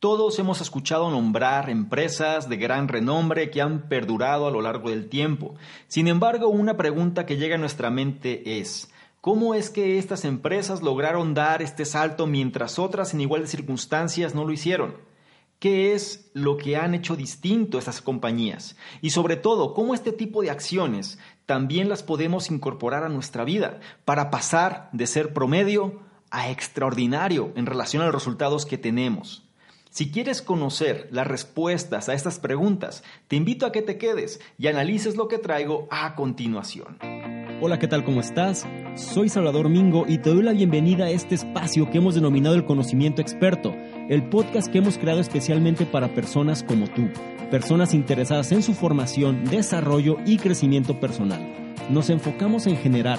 Todos hemos escuchado nombrar empresas de gran renombre que han perdurado a lo largo del tiempo. Sin embargo, una pregunta que llega a nuestra mente es, ¿cómo es que estas empresas lograron dar este salto mientras otras en iguales circunstancias no lo hicieron? ¿Qué es lo que han hecho distinto estas compañías? Y sobre todo, ¿cómo este tipo de acciones también las podemos incorporar a nuestra vida para pasar de ser promedio a extraordinario en relación a los resultados que tenemos? Si quieres conocer las respuestas a estas preguntas, te invito a que te quedes y analices lo que traigo a continuación. Hola, ¿qué tal? ¿Cómo estás? Soy Salvador Mingo y te doy la bienvenida a este espacio que hemos denominado el conocimiento experto, el podcast que hemos creado especialmente para personas como tú, personas interesadas en su formación, desarrollo y crecimiento personal nos enfocamos en generar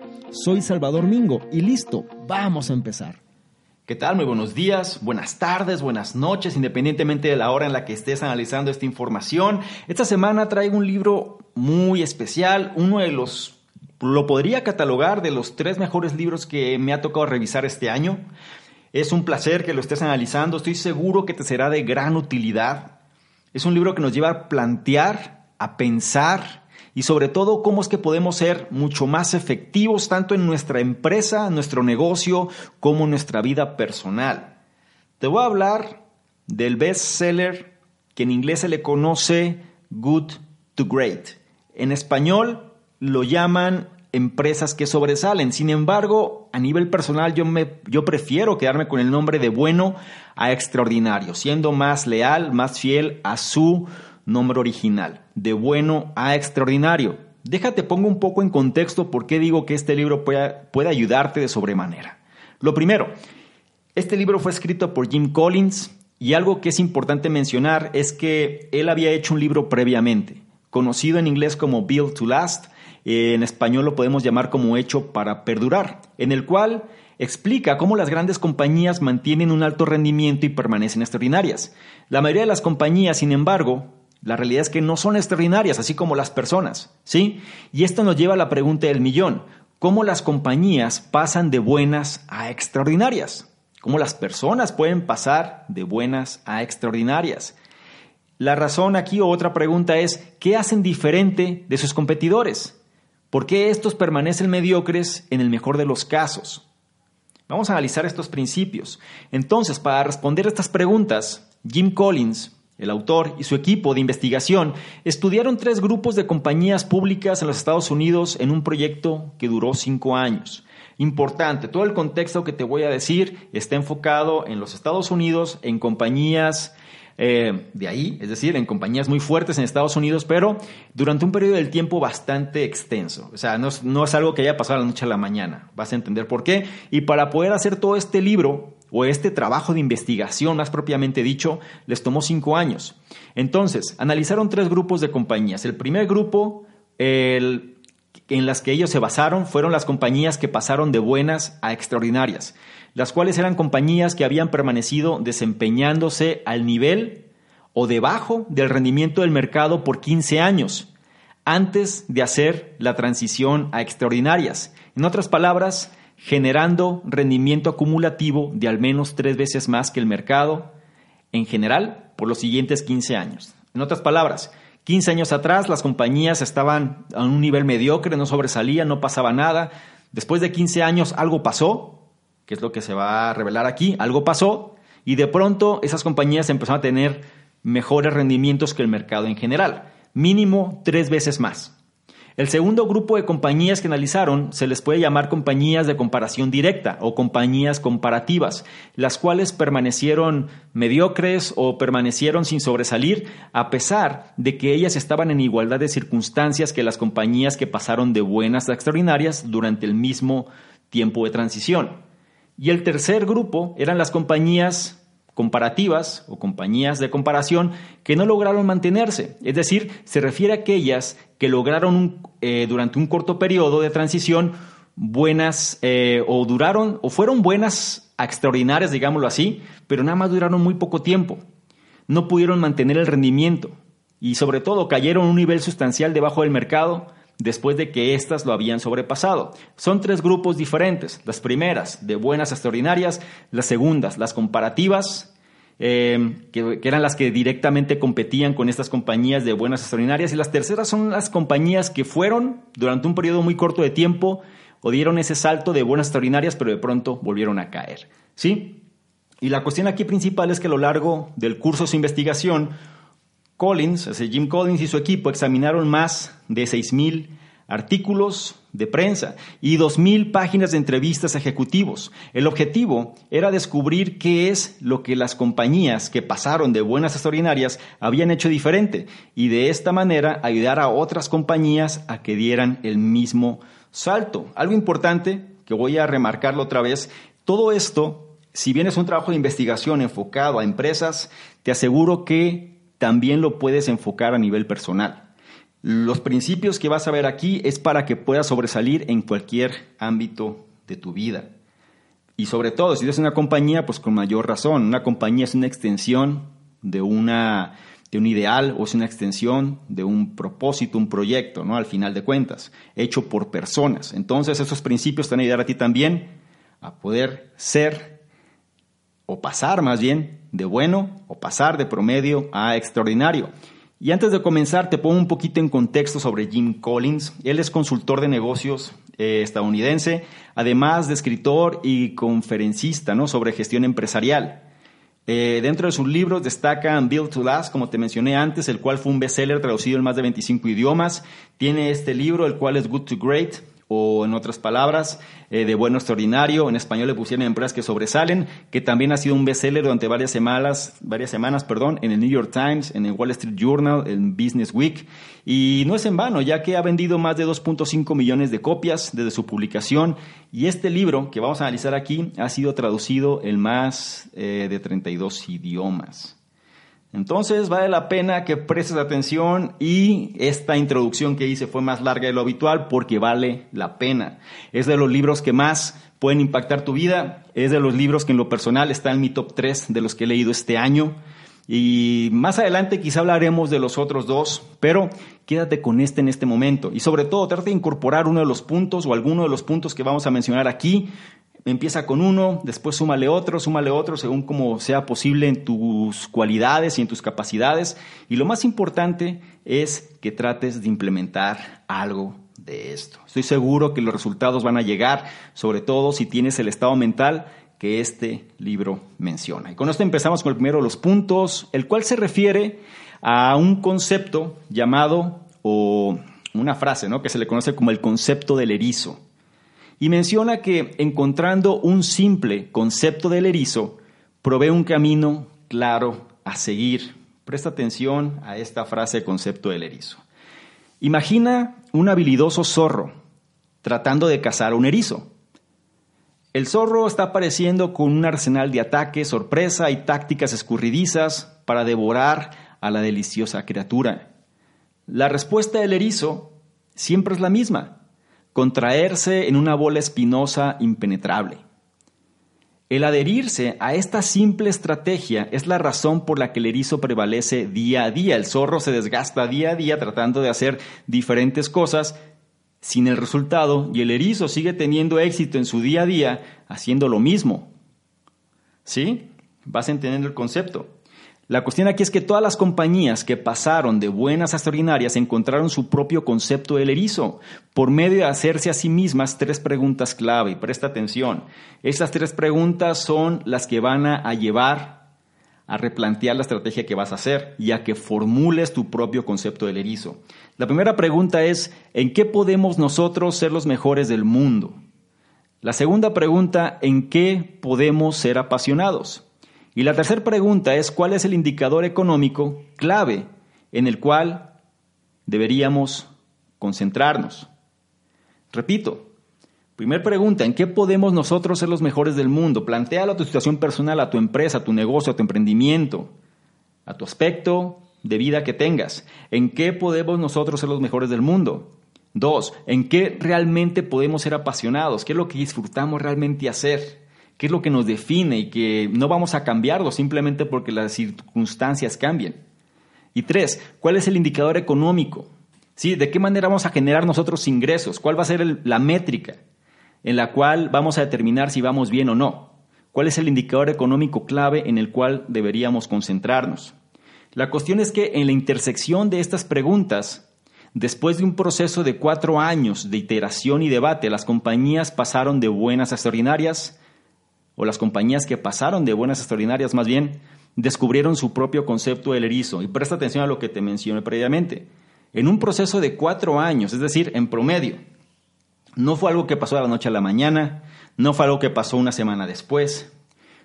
Soy Salvador Mingo y listo, vamos a empezar. ¿Qué tal? Muy buenos días, buenas tardes, buenas noches, independientemente de la hora en la que estés analizando esta información. Esta semana traigo un libro muy especial, uno de los, lo podría catalogar de los tres mejores libros que me ha tocado revisar este año. Es un placer que lo estés analizando, estoy seguro que te será de gran utilidad. Es un libro que nos lleva a plantear, a pensar, y sobre todo cómo es que podemos ser mucho más efectivos tanto en nuestra empresa, nuestro negocio, como en nuestra vida personal. Te voy a hablar del bestseller que en inglés se le conoce Good to Great. En español lo llaman empresas que sobresalen. Sin embargo, a nivel personal yo, me, yo prefiero quedarme con el nombre de bueno a extraordinario, siendo más leal, más fiel a su nombre original, de bueno a extraordinario. Déjate pongo un poco en contexto por qué digo que este libro puede, puede ayudarte de sobremanera. Lo primero, este libro fue escrito por Jim Collins y algo que es importante mencionar es que él había hecho un libro previamente, conocido en inglés como Build to Last, en español lo podemos llamar como Hecho para Perdurar, en el cual explica cómo las grandes compañías mantienen un alto rendimiento y permanecen extraordinarias. La mayoría de las compañías, sin embargo, la realidad es que no son extraordinarias, así como las personas, ¿sí? Y esto nos lleva a la pregunta del millón. ¿Cómo las compañías pasan de buenas a extraordinarias? ¿Cómo las personas pueden pasar de buenas a extraordinarias? La razón aquí o otra pregunta es, ¿qué hacen diferente de sus competidores? ¿Por qué estos permanecen mediocres en el mejor de los casos? Vamos a analizar estos principios. Entonces, para responder estas preguntas, Jim Collins el autor y su equipo de investigación estudiaron tres grupos de compañías públicas en los Estados Unidos en un proyecto que duró cinco años. Importante, todo el contexto que te voy a decir está enfocado en los Estados Unidos, en compañías eh, de ahí, es decir, en compañías muy fuertes en Estados Unidos, pero durante un periodo del tiempo bastante extenso. O sea, no es, algo que haya pasado la noche a la mañana. Vas a entender por qué. Y para poder hacer todo este libro, o este trabajo de investigación más propiamente dicho, les tomó cinco años. Entonces, analizaron tres grupos de compañías. El primer grupo en las que ellos se basaron fueron las compañías que pasaron de buenas a extraordinarias, las cuales eran compañías que habían permanecido desempeñándose al nivel o debajo del rendimiento del mercado por 15 años, antes de hacer la transición a extraordinarias. En otras palabras, generando rendimiento acumulativo de al menos tres veces más que el mercado en general por los siguientes 15 años. En otras palabras, 15 años atrás las compañías estaban a un nivel mediocre, no sobresalían, no pasaba nada. Después de 15 años algo pasó, que es lo que se va a revelar aquí, algo pasó, y de pronto esas compañías empezaron a tener mejores rendimientos que el mercado en general, mínimo tres veces más. El segundo grupo de compañías que analizaron se les puede llamar compañías de comparación directa o compañías comparativas, las cuales permanecieron mediocres o permanecieron sin sobresalir a pesar de que ellas estaban en igualdad de circunstancias que las compañías que pasaron de buenas a extraordinarias durante el mismo tiempo de transición. Y el tercer grupo eran las compañías comparativas o compañías de comparación que no lograron mantenerse. Es decir, se refiere a aquellas que lograron eh, durante un corto periodo de transición buenas eh, o duraron o fueron buenas extraordinarias, digámoslo así, pero nada más duraron muy poco tiempo. No pudieron mantener el rendimiento y sobre todo cayeron a un nivel sustancial debajo del mercado después de que éstas lo habían sobrepasado. Son tres grupos diferentes. Las primeras, de buenas extraordinarias, las segundas, las comparativas, eh, que, eran las que directamente competían con estas compañías de buenas extraordinarias, y las terceras son las compañías que fueron durante un periodo muy corto de tiempo o dieron ese salto de buenas extraordinarias, pero de pronto volvieron a caer. ¿Sí? Y la cuestión aquí principal es que a lo largo del curso de investigación, Collins, Jim Collins y su equipo examinaron más de 6.000 artículos de prensa y 2.000 páginas de entrevistas a ejecutivos. El objetivo era descubrir qué es lo que las compañías que pasaron de buenas extraordinarias habían hecho diferente y de esta manera ayudar a otras compañías a que dieran el mismo salto. Algo importante que voy a remarcarlo otra vez, todo esto, si bien es un trabajo de investigación enfocado a empresas, te aseguro que también lo puedes enfocar a nivel personal. Los principios que vas a ver aquí es para que puedas sobresalir en cualquier ámbito de tu vida. Y sobre todo, si eres una compañía, pues con mayor razón. Una compañía es una extensión de, una, de un ideal o es una extensión de un propósito, un proyecto, ¿no? Al final de cuentas, hecho por personas. Entonces, esos principios te van a ayudar a ti también a poder ser o pasar más bien de bueno o pasar de promedio a extraordinario. Y antes de comenzar, te pongo un poquito en contexto sobre Jim Collins. Él es consultor de negocios eh, estadounidense, además de escritor y conferencista ¿no? sobre gestión empresarial. Eh, dentro de sus libros destacan Build to Last, como te mencioné antes, el cual fue un bestseller traducido en más de 25 idiomas. Tiene este libro, el cual es Good to Great, o en otras palabras, eh, de bueno extraordinario. En español le pusieron empresas que sobresalen, que también ha sido un bestseller durante varias semanas, varias semanas, perdón, en el New York Times, en el Wall Street Journal, en Business Week. Y no es en vano, ya que ha vendido más de 2.5 millones de copias desde su publicación. Y este libro que vamos a analizar aquí ha sido traducido en más eh, de 32 idiomas. Entonces vale la pena que prestes atención y esta introducción que hice fue más larga de lo habitual porque vale la pena. Es de los libros que más pueden impactar tu vida, es de los libros que en lo personal está en mi top 3 de los que he leído este año. Y más adelante quizá hablaremos de los otros dos, pero quédate con este en este momento. Y sobre todo, trata de incorporar uno de los puntos o alguno de los puntos que vamos a mencionar aquí empieza con uno, después súmale otro, súmale otro, según como sea posible en tus cualidades y en tus capacidades. Y lo más importante es que trates de implementar algo de esto. Estoy seguro que los resultados van a llegar, sobre todo si tienes el estado mental que este libro menciona. Y con esto empezamos con el primero de los puntos, el cual se refiere a un concepto llamado, o una frase, ¿no? que se le conoce como el concepto del erizo y menciona que encontrando un simple concepto del erizo, provee un camino claro a seguir. Presta atención a esta frase concepto del erizo. Imagina un habilidoso zorro tratando de cazar a un erizo. El zorro está apareciendo con un arsenal de ataques, sorpresa y tácticas escurridizas para devorar a la deliciosa criatura. La respuesta del erizo siempre es la misma contraerse en una bola espinosa impenetrable. El adherirse a esta simple estrategia es la razón por la que el erizo prevalece día a día. El zorro se desgasta día a día tratando de hacer diferentes cosas sin el resultado y el erizo sigue teniendo éxito en su día a día haciendo lo mismo. ¿Sí? Vas entendiendo el concepto. La cuestión aquí es que todas las compañías que pasaron de buenas a extraordinarias encontraron su propio concepto del erizo por medio de hacerse a sí mismas tres preguntas clave. Presta atención, estas tres preguntas son las que van a llevar a replantear la estrategia que vas a hacer y a que formules tu propio concepto del erizo. La primera pregunta es, ¿en qué podemos nosotros ser los mejores del mundo? La segunda pregunta, ¿en qué podemos ser apasionados? Y la tercera pregunta es cuál es el indicador económico clave en el cual deberíamos concentrarnos. Repito, Primer pregunta, ¿en qué podemos nosotros ser los mejores del mundo? Plantéalo a tu situación personal, a tu empresa, a tu negocio, a tu emprendimiento, a tu aspecto de vida que tengas. ¿En qué podemos nosotros ser los mejores del mundo? Dos, ¿en qué realmente podemos ser apasionados? ¿Qué es lo que disfrutamos realmente hacer? ¿Qué es lo que nos define y que no vamos a cambiarlo simplemente porque las circunstancias cambien? Y tres, ¿cuál es el indicador económico? ¿Sí? ¿De qué manera vamos a generar nosotros ingresos? ¿Cuál va a ser la métrica en la cual vamos a determinar si vamos bien o no? ¿Cuál es el indicador económico clave en el cual deberíamos concentrarnos? La cuestión es que en la intersección de estas preguntas, después de un proceso de cuatro años de iteración y debate, las compañías pasaron de buenas a extraordinarias, o las compañías que pasaron de buenas a extraordinarias más bien, descubrieron su propio concepto del erizo. Y presta atención a lo que te mencioné previamente. En un proceso de cuatro años, es decir, en promedio, no fue algo que pasó de la noche a la mañana, no fue algo que pasó una semana después,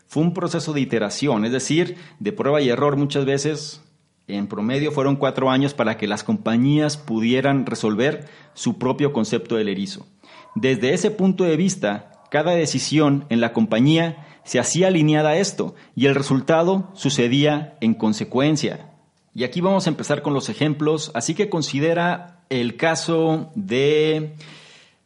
fue un proceso de iteración, es decir, de prueba y error muchas veces. En promedio fueron cuatro años para que las compañías pudieran resolver su propio concepto del erizo. Desde ese punto de vista, cada decisión en la compañía se hacía alineada a esto y el resultado sucedía en consecuencia. Y aquí vamos a empezar con los ejemplos, así que considera el caso de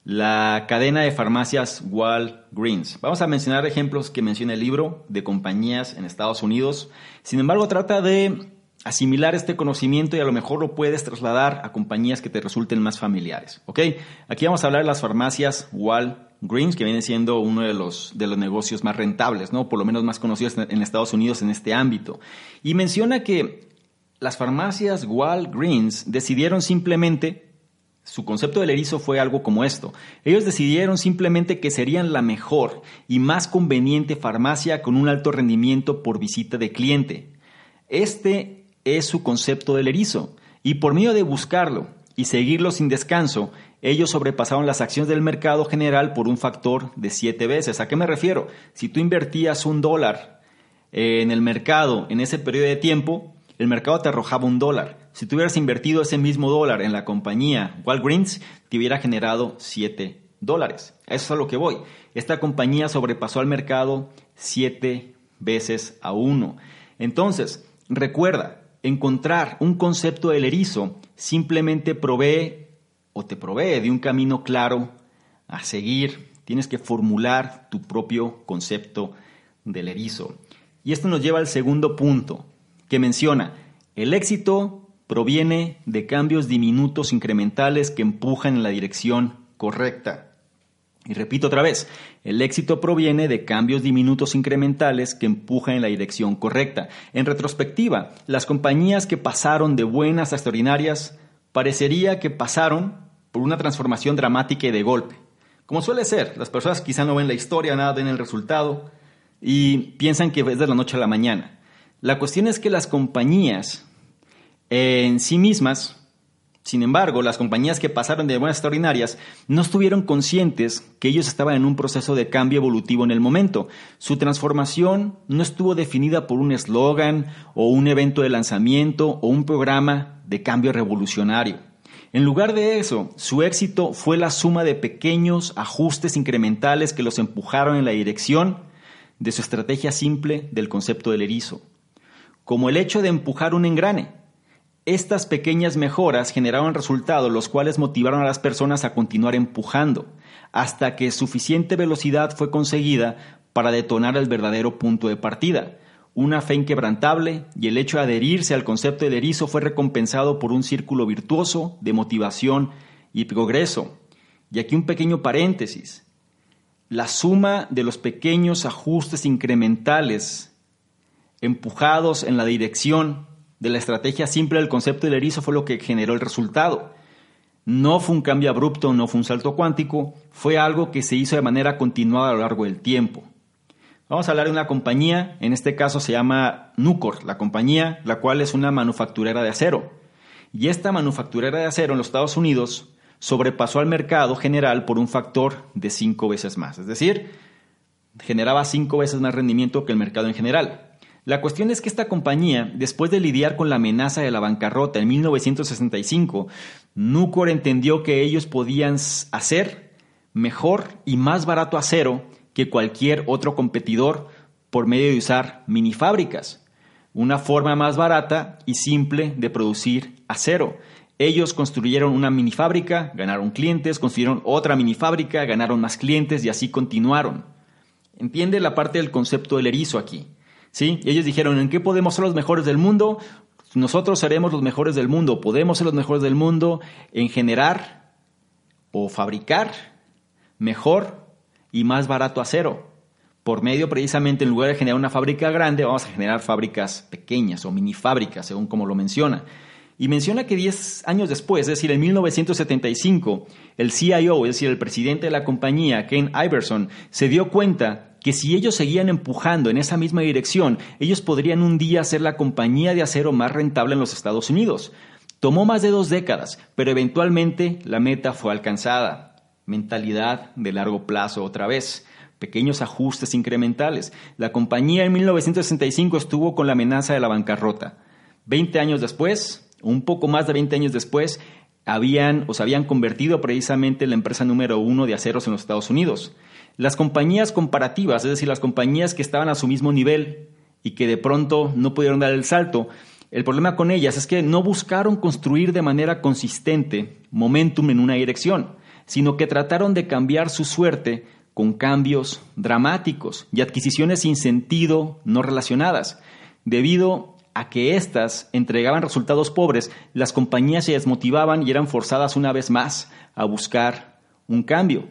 la cadena de farmacias Walgreens. Vamos a mencionar ejemplos que menciona el libro de compañías en Estados Unidos. Sin embargo, trata de asimilar este conocimiento y a lo mejor lo puedes trasladar a compañías que te resulten más familiares. ¿ok? Aquí vamos a hablar de las farmacias Walgreens, que viene siendo uno de los, de los negocios más rentables, ¿no? por lo menos más conocidos en Estados Unidos en este ámbito. Y menciona que las farmacias Walgreens decidieron simplemente su concepto del erizo fue algo como esto. Ellos decidieron simplemente que serían la mejor y más conveniente farmacia con un alto rendimiento por visita de cliente. Este es su concepto del erizo. Y por medio de buscarlo y seguirlo sin descanso, ellos sobrepasaron las acciones del mercado general por un factor de siete veces. ¿A qué me refiero? Si tú invertías un dólar en el mercado en ese periodo de tiempo, el mercado te arrojaba un dólar. Si tú hubieras invertido ese mismo dólar en la compañía Walgreens, te hubiera generado 7 dólares. Eso es a lo que voy. Esta compañía sobrepasó al mercado 7 veces a 1. Entonces, recuerda, encontrar un concepto del erizo simplemente provee o te provee de un camino claro a seguir. Tienes que formular tu propio concepto del erizo. Y esto nos lleva al segundo punto, que menciona, el éxito proviene de cambios diminutos incrementales que empujan en la dirección correcta. Y repito otra vez, el éxito proviene de cambios diminutos incrementales que empujan en la dirección correcta. En retrospectiva, las compañías que pasaron de buenas a extraordinarias parecería que pasaron por una transformación dramática y de golpe. Como suele ser, las personas quizá no ven la historia, nada ven el resultado y piensan que es de la noche a la mañana. La cuestión es que las compañías en sí mismas, sin embargo, las compañías que pasaron de buenas extraordinarias no estuvieron conscientes que ellos estaban en un proceso de cambio evolutivo en el momento. Su transformación no estuvo definida por un eslogan o un evento de lanzamiento o un programa de cambio revolucionario. En lugar de eso, su éxito fue la suma de pequeños ajustes incrementales que los empujaron en la dirección de su estrategia simple del concepto del erizo como el hecho de empujar un engrane. Estas pequeñas mejoras generaron resultados los cuales motivaron a las personas a continuar empujando, hasta que suficiente velocidad fue conseguida para detonar el verdadero punto de partida. Una fe inquebrantable y el hecho de adherirse al concepto del erizo fue recompensado por un círculo virtuoso de motivación y progreso. Y aquí un pequeño paréntesis. La suma de los pequeños ajustes incrementales empujados en la dirección de la estrategia simple del concepto del erizo fue lo que generó el resultado. No fue un cambio abrupto, no fue un salto cuántico, fue algo que se hizo de manera continuada a lo largo del tiempo. Vamos a hablar de una compañía, en este caso se llama Nucor, la compañía, la cual es una manufacturera de acero. Y esta manufacturera de acero en los Estados Unidos sobrepasó al mercado general por un factor de cinco veces más. Es decir, generaba cinco veces más rendimiento que el mercado en general. La cuestión es que esta compañía, después de lidiar con la amenaza de la bancarrota en 1965, Nucor entendió que ellos podían hacer mejor y más barato acero que cualquier otro competidor por medio de usar mini fábricas, una forma más barata y simple de producir acero. Ellos construyeron una mini fábrica, ganaron clientes, construyeron otra mini fábrica, ganaron más clientes y así continuaron. Entiende la parte del concepto del erizo aquí. ¿Sí? Ellos dijeron, ¿en qué podemos ser los mejores del mundo? Nosotros seremos los mejores del mundo, podemos ser los mejores del mundo en generar o fabricar mejor y más barato acero. Por medio precisamente, en lugar de generar una fábrica grande, vamos a generar fábricas pequeñas o mini fábricas, según como lo menciona. Y menciona que 10 años después, es decir, en 1975, el CIO, es decir, el presidente de la compañía, Ken Iverson, se dio cuenta que si ellos seguían empujando en esa misma dirección, ellos podrían un día ser la compañía de acero más rentable en los Estados Unidos. Tomó más de dos décadas, pero eventualmente la meta fue alcanzada mentalidad de largo plazo otra vez, pequeños ajustes incrementales. La compañía en 1965 estuvo con la amenaza de la bancarrota. Veinte años después, un poco más de 20 años después, habían o se habían convertido precisamente en la empresa número uno de aceros en los Estados Unidos. Las compañías comparativas, es decir, las compañías que estaban a su mismo nivel y que de pronto no pudieron dar el salto, el problema con ellas es que no buscaron construir de manera consistente momentum en una dirección sino que trataron de cambiar su suerte con cambios dramáticos y adquisiciones sin sentido no relacionadas. Debido a que éstas entregaban resultados pobres, las compañías se desmotivaban y eran forzadas una vez más a buscar un cambio,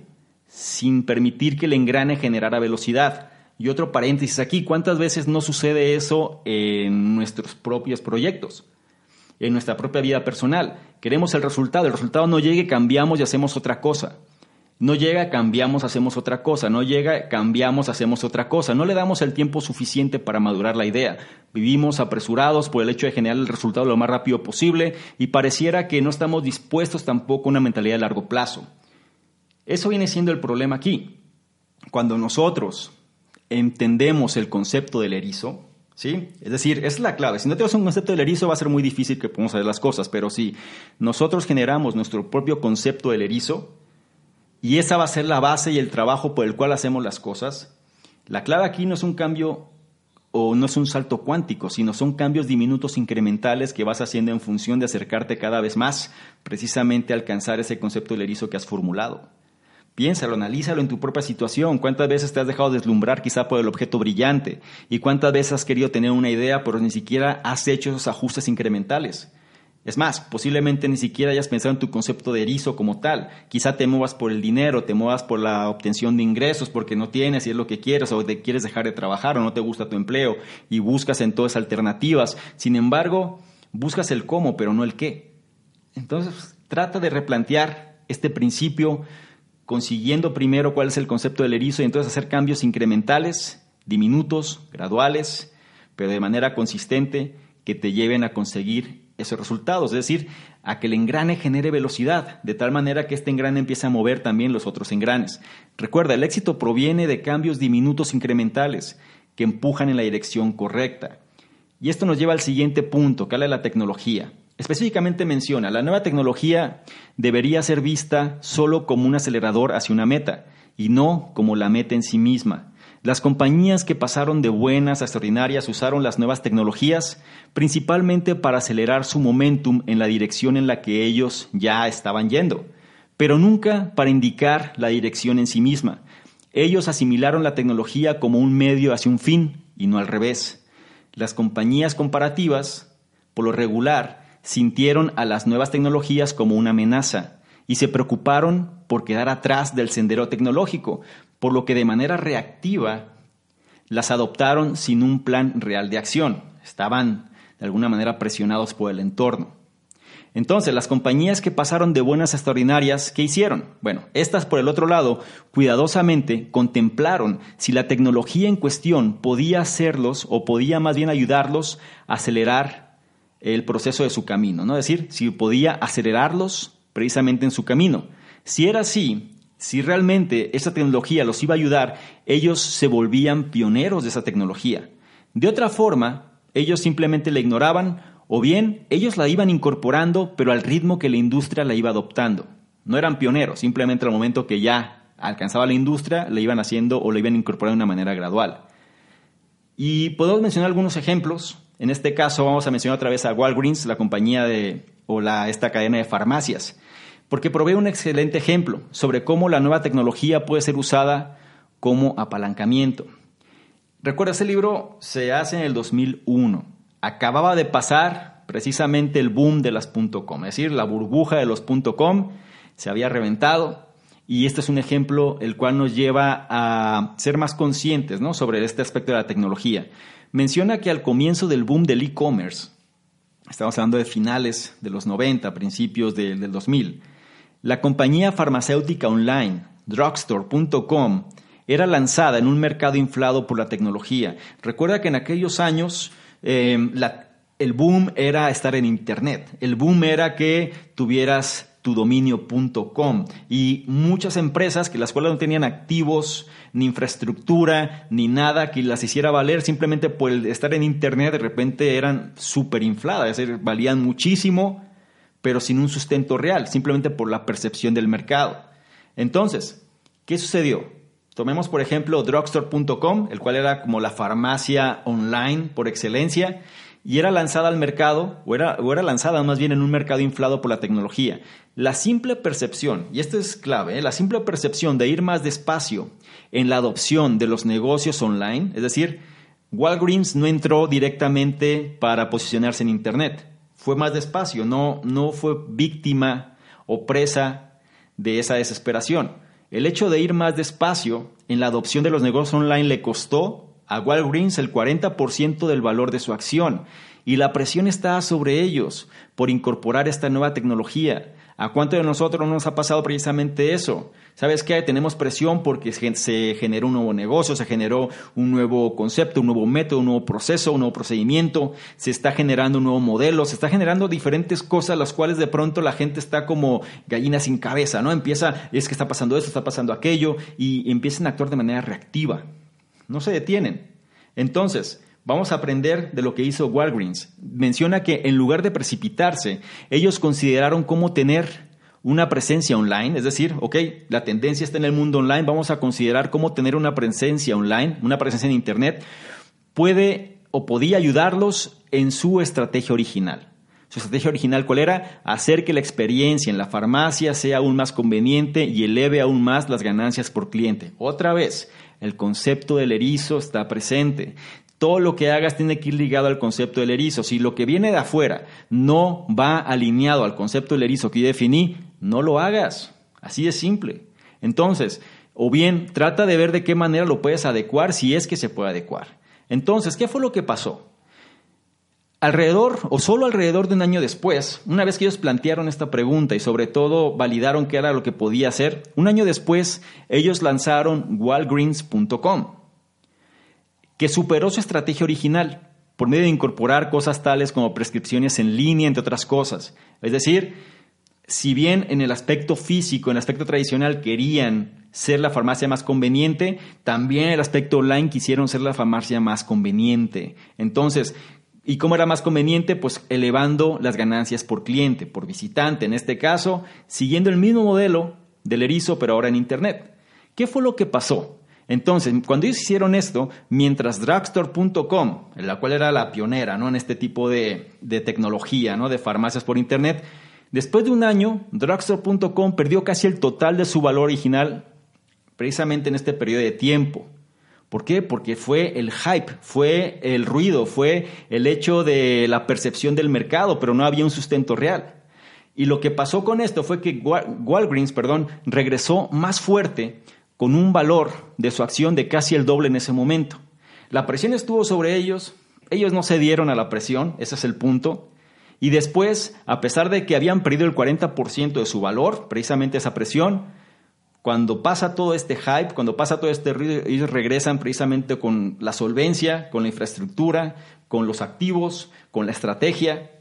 sin permitir que el engrane generara velocidad. Y otro paréntesis aquí, ¿cuántas veces no sucede eso en nuestros propios proyectos? en nuestra propia vida personal. Queremos el resultado, el resultado no llegue, cambiamos y hacemos otra cosa. No llega, cambiamos, hacemos otra cosa. No llega, cambiamos, hacemos otra cosa. No le damos el tiempo suficiente para madurar la idea. Vivimos apresurados por el hecho de generar el resultado lo más rápido posible y pareciera que no estamos dispuestos tampoco a una mentalidad de largo plazo. Eso viene siendo el problema aquí. Cuando nosotros entendemos el concepto del erizo, ¿Sí? Es decir, es la clave. Si no tenemos un concepto del erizo, va a ser muy difícil que podamos hacer las cosas. Pero si nosotros generamos nuestro propio concepto del erizo, y esa va a ser la base y el trabajo por el cual hacemos las cosas, la clave aquí no es un cambio o no es un salto cuántico, sino son cambios diminutos incrementales que vas haciendo en función de acercarte cada vez más precisamente a alcanzar ese concepto del erizo que has formulado. Piénsalo, analízalo en tu propia situación. ¿Cuántas veces te has dejado deslumbrar quizá por el objeto brillante? ¿Y cuántas veces has querido tener una idea pero ni siquiera has hecho esos ajustes incrementales? Es más, posiblemente ni siquiera hayas pensado en tu concepto de erizo como tal. Quizá te muevas por el dinero, te muevas por la obtención de ingresos porque no tienes y es lo que quieres o te quieres dejar de trabajar o no te gusta tu empleo y buscas en todas alternativas. Sin embargo, buscas el cómo pero no el qué. Entonces, trata de replantear este principio consiguiendo primero cuál es el concepto del erizo y entonces hacer cambios incrementales, diminutos, graduales, pero de manera consistente que te lleven a conseguir esos resultados, es decir, a que el engrane genere velocidad, de tal manera que este engrane empiece a mover también los otros engranes. Recuerda, el éxito proviene de cambios diminutos incrementales que empujan en la dirección correcta. Y esto nos lleva al siguiente punto, que habla de la tecnología. Específicamente menciona, la nueva tecnología debería ser vista solo como un acelerador hacia una meta y no como la meta en sí misma. Las compañías que pasaron de buenas a extraordinarias usaron las nuevas tecnologías principalmente para acelerar su momentum en la dirección en la que ellos ya estaban yendo, pero nunca para indicar la dirección en sí misma. Ellos asimilaron la tecnología como un medio hacia un fin y no al revés. Las compañías comparativas, por lo regular, sintieron a las nuevas tecnologías como una amenaza y se preocuparon por quedar atrás del sendero tecnológico, por lo que de manera reactiva las adoptaron sin un plan real de acción. Estaban de alguna manera presionados por el entorno. Entonces, las compañías que pasaron de buenas a extraordinarias, ¿qué hicieron? Bueno, estas por el otro lado, cuidadosamente contemplaron si la tecnología en cuestión podía hacerlos o podía más bien ayudarlos a acelerar el proceso de su camino, ¿no? Es decir, si podía acelerarlos precisamente en su camino. Si era así, si realmente esa tecnología los iba a ayudar, ellos se volvían pioneros de esa tecnología. De otra forma, ellos simplemente la ignoraban o bien ellos la iban incorporando, pero al ritmo que la industria la iba adoptando. No eran pioneros, simplemente al momento que ya alcanzaba la industria, le iban haciendo o le iban incorporando de una manera gradual. Y podemos mencionar algunos ejemplos. En este caso vamos a mencionar otra vez a Walgreens, la compañía de, o la, esta cadena de farmacias, porque provee un excelente ejemplo sobre cómo la nueva tecnología puede ser usada como apalancamiento. Recuerda, ese libro se hace en el 2001. Acababa de pasar precisamente el boom de las .com, es decir, la burbuja de los .com se había reventado y este es un ejemplo el cual nos lleva a ser más conscientes ¿no? sobre este aspecto de la tecnología. Menciona que al comienzo del boom del e-commerce, estamos hablando de finales de los 90, principios del 2000, la compañía farmacéutica online, drugstore.com, era lanzada en un mercado inflado por la tecnología. Recuerda que en aquellos años eh, el boom era estar en Internet, el boom era que tuvieras tudominio.com y muchas empresas que las cuales no tenían activos ni infraestructura ni nada que las hiciera valer simplemente por estar en internet de repente eran súper infladas, es decir, valían muchísimo pero sin un sustento real, simplemente por la percepción del mercado. Entonces, ¿qué sucedió? Tomemos por ejemplo drugstore.com, el cual era como la farmacia online por excelencia y era lanzada al mercado, o era, o era lanzada más bien en un mercado inflado por la tecnología. La simple percepción, y esto es clave, ¿eh? la simple percepción de ir más despacio en la adopción de los negocios online, es decir, Walgreens no entró directamente para posicionarse en Internet, fue más despacio, no, no fue víctima o presa de esa desesperación. El hecho de ir más despacio en la adopción de los negocios online le costó a Walgreens el 40% del valor de su acción y la presión está sobre ellos por incorporar esta nueva tecnología. ¿A cuánto de nosotros nos ha pasado precisamente eso? ¿Sabes qué? Tenemos presión porque se generó un nuevo negocio, se generó un nuevo concepto, un nuevo método, un nuevo proceso, un nuevo procedimiento, se está generando un nuevo modelo, se está generando diferentes cosas las cuales de pronto la gente está como gallina sin cabeza, ¿no? Empieza, es que está pasando esto, está pasando aquello y empiezan a actuar de manera reactiva no se detienen. Entonces, vamos a aprender de lo que hizo Walgreens. Menciona que en lugar de precipitarse, ellos consideraron cómo tener una presencia online, es decir, ok, la tendencia está en el mundo online, vamos a considerar cómo tener una presencia online, una presencia en Internet, puede o podía ayudarlos en su estrategia original. Su estrategia original, ¿cuál era? Hacer que la experiencia en la farmacia sea aún más conveniente y eleve aún más las ganancias por cliente. Otra vez, el concepto del erizo está presente. Todo lo que hagas tiene que ir ligado al concepto del erizo. Si lo que viene de afuera no va alineado al concepto del erizo que yo definí, no lo hagas. Así de simple. Entonces, o bien trata de ver de qué manera lo puedes adecuar si es que se puede adecuar. Entonces, ¿qué fue lo que pasó? Alrededor, o solo alrededor de un año después, una vez que ellos plantearon esta pregunta y sobre todo validaron qué era lo que podía hacer, un año después ellos lanzaron walgreens.com, que superó su estrategia original por medio de incorporar cosas tales como prescripciones en línea, entre otras cosas. Es decir, si bien en el aspecto físico, en el aspecto tradicional querían ser la farmacia más conveniente, también en el aspecto online quisieron ser la farmacia más conveniente. Entonces, ¿Y cómo era más conveniente? Pues elevando las ganancias por cliente, por visitante, en este caso, siguiendo el mismo modelo del erizo, pero ahora en Internet. ¿Qué fue lo que pasó? Entonces, cuando ellos hicieron esto, mientras drugstore.com, la cual era la pionera ¿no? en este tipo de, de tecnología, ¿no? de farmacias por Internet, después de un año, drugstore.com perdió casi el total de su valor original precisamente en este periodo de tiempo. ¿Por qué? Porque fue el hype, fue el ruido, fue el hecho de la percepción del mercado, pero no había un sustento real. Y lo que pasó con esto fue que Walgreens, perdón, regresó más fuerte con un valor de su acción de casi el doble en ese momento. La presión estuvo sobre ellos, ellos no cedieron a la presión, ese es el punto. Y después, a pesar de que habían perdido el 40% de su valor, precisamente esa presión, cuando pasa todo este hype, cuando pasa todo este ruido, ellos regresan precisamente con la solvencia, con la infraestructura, con los activos, con la estrategia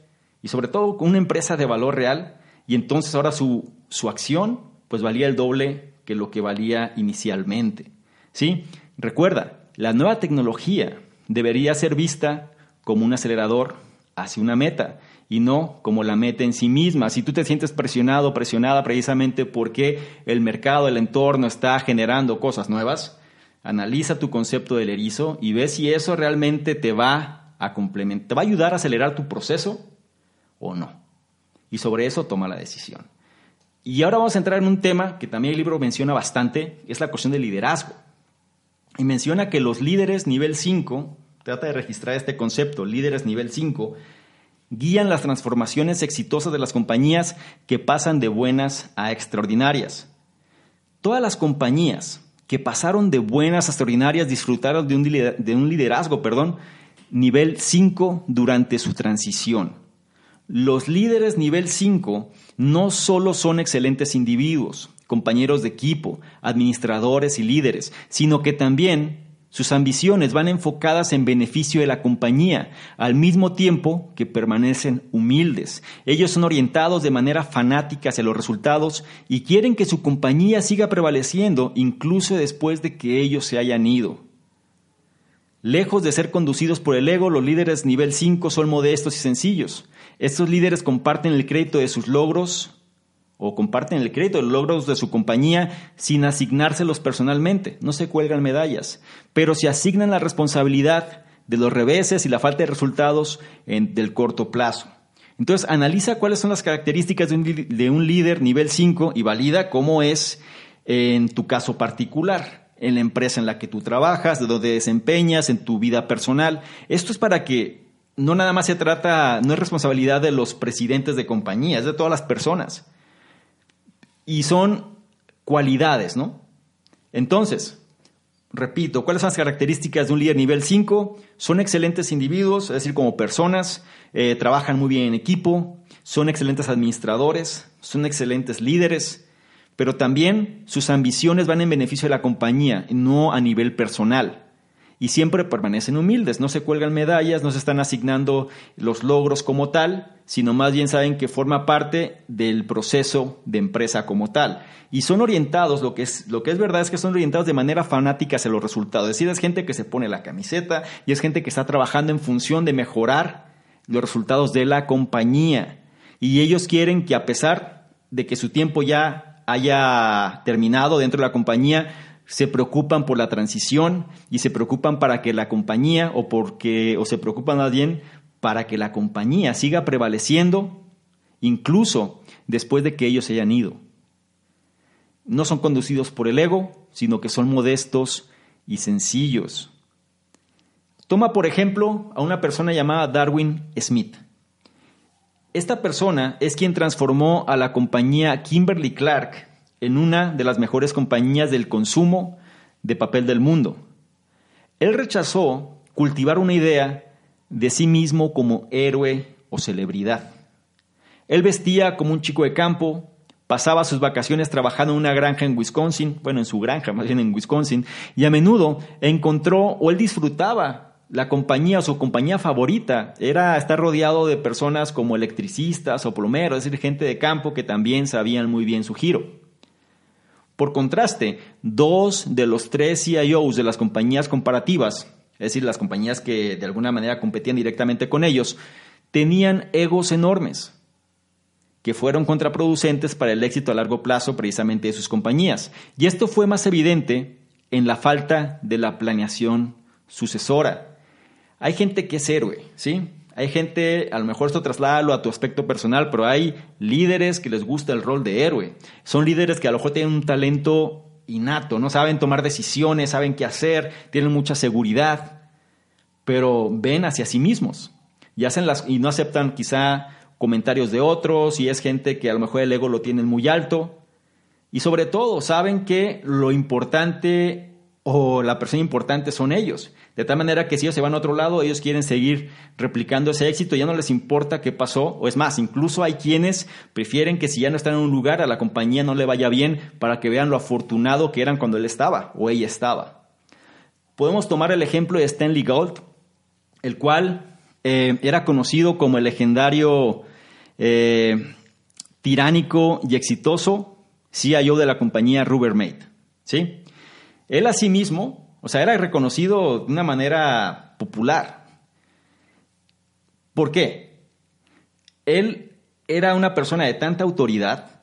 y sobre todo con una empresa de valor real. Y entonces ahora su, su acción pues valía el doble que lo que valía inicialmente. ¿Sí? Recuerda, la nueva tecnología debería ser vista como un acelerador hacia una meta y no como la meta en sí misma. Si tú te sientes presionado, presionada precisamente porque el mercado, el entorno está generando cosas nuevas, analiza tu concepto del erizo y ve si eso realmente te va a complementar, te va a ayudar a acelerar tu proceso o no. Y sobre eso toma la decisión. Y ahora vamos a entrar en un tema que también el libro menciona bastante, es la cuestión del liderazgo. Y menciona que los líderes nivel 5, trata de registrar este concepto, líderes nivel 5, guían las transformaciones exitosas de las compañías que pasan de buenas a extraordinarias. Todas las compañías que pasaron de buenas a extraordinarias disfrutaron de un liderazgo, perdón, nivel 5 durante su transición. Los líderes nivel 5 no solo son excelentes individuos, compañeros de equipo, administradores y líderes, sino que también sus ambiciones van enfocadas en beneficio de la compañía, al mismo tiempo que permanecen humildes. Ellos son orientados de manera fanática hacia los resultados y quieren que su compañía siga prevaleciendo incluso después de que ellos se hayan ido. Lejos de ser conducidos por el ego, los líderes nivel 5 son modestos y sencillos. Estos líderes comparten el crédito de sus logros o comparten el crédito de los logros de su compañía sin asignárselos personalmente, no se cuelgan medallas, pero se asignan la responsabilidad de los reveses y la falta de resultados en, del corto plazo. Entonces, analiza cuáles son las características de un, de un líder nivel 5 y valida cómo es en tu caso particular, en la empresa en la que tú trabajas, de donde desempeñas, en tu vida personal. Esto es para que no nada más se trata, no es responsabilidad de los presidentes de compañías, de todas las personas y son cualidades, ¿no? Entonces, repito, ¿cuáles son las características de un líder nivel 5? Son excelentes individuos, es decir, como personas, eh, trabajan muy bien en equipo, son excelentes administradores, son excelentes líderes, pero también sus ambiciones van en beneficio de la compañía, no a nivel personal y siempre permanecen humildes, no se cuelgan medallas, no se están asignando los logros como tal, sino más bien saben que forma parte del proceso de empresa como tal. Y son orientados, lo que es, lo que es verdad es que son orientados de manera fanática hacia los resultados. Es decir, es gente que se pone la camiseta y es gente que está trabajando en función de mejorar los resultados de la compañía. Y ellos quieren que a pesar de que su tiempo ya haya terminado dentro de la compañía, se preocupan por la transición y se preocupan para que la compañía o porque o se preocupan para que la compañía siga prevaleciendo incluso después de que ellos se hayan ido. No son conducidos por el ego, sino que son modestos y sencillos. Toma por ejemplo a una persona llamada Darwin Smith. Esta persona es quien transformó a la compañía Kimberly Clark en una de las mejores compañías del consumo de papel del mundo. Él rechazó cultivar una idea de sí mismo como héroe o celebridad. Él vestía como un chico de campo, pasaba sus vacaciones trabajando en una granja en Wisconsin, bueno, en su granja, más bien en Wisconsin, y a menudo encontró o él disfrutaba la compañía su compañía favorita era estar rodeado de personas como electricistas o plomeros, es decir, gente de campo que también sabían muy bien su giro. Por contraste, dos de los tres CIOs de las compañías comparativas, es decir, las compañías que de alguna manera competían directamente con ellos, tenían egos enormes que fueron contraproducentes para el éxito a largo plazo precisamente de sus compañías. Y esto fue más evidente en la falta de la planeación sucesora. Hay gente que es héroe, ¿sí? Hay gente, a lo mejor esto trasládalo a tu aspecto personal, pero hay líderes que les gusta el rol de héroe. Son líderes que a lo mejor tienen un talento innato, no saben tomar decisiones, saben qué hacer, tienen mucha seguridad, pero ven hacia sí mismos y hacen las y no aceptan quizá comentarios de otros y es gente que a lo mejor el ego lo tienen muy alto y sobre todo saben que lo importante o la persona importante son ellos. De tal manera que si ellos se van a otro lado, ellos quieren seguir replicando ese éxito, ya no les importa qué pasó, o es más, incluso hay quienes prefieren que si ya no están en un lugar, a la compañía no le vaya bien para que vean lo afortunado que eran cuando él estaba o ella estaba. Podemos tomar el ejemplo de Stanley Gold, el cual eh, era conocido como el legendario eh, tiránico y exitoso CIO de la compañía Rubbermaid. ¿sí? Él asimismo, o sea, era reconocido de una manera popular. ¿Por qué? él era una persona de tanta autoridad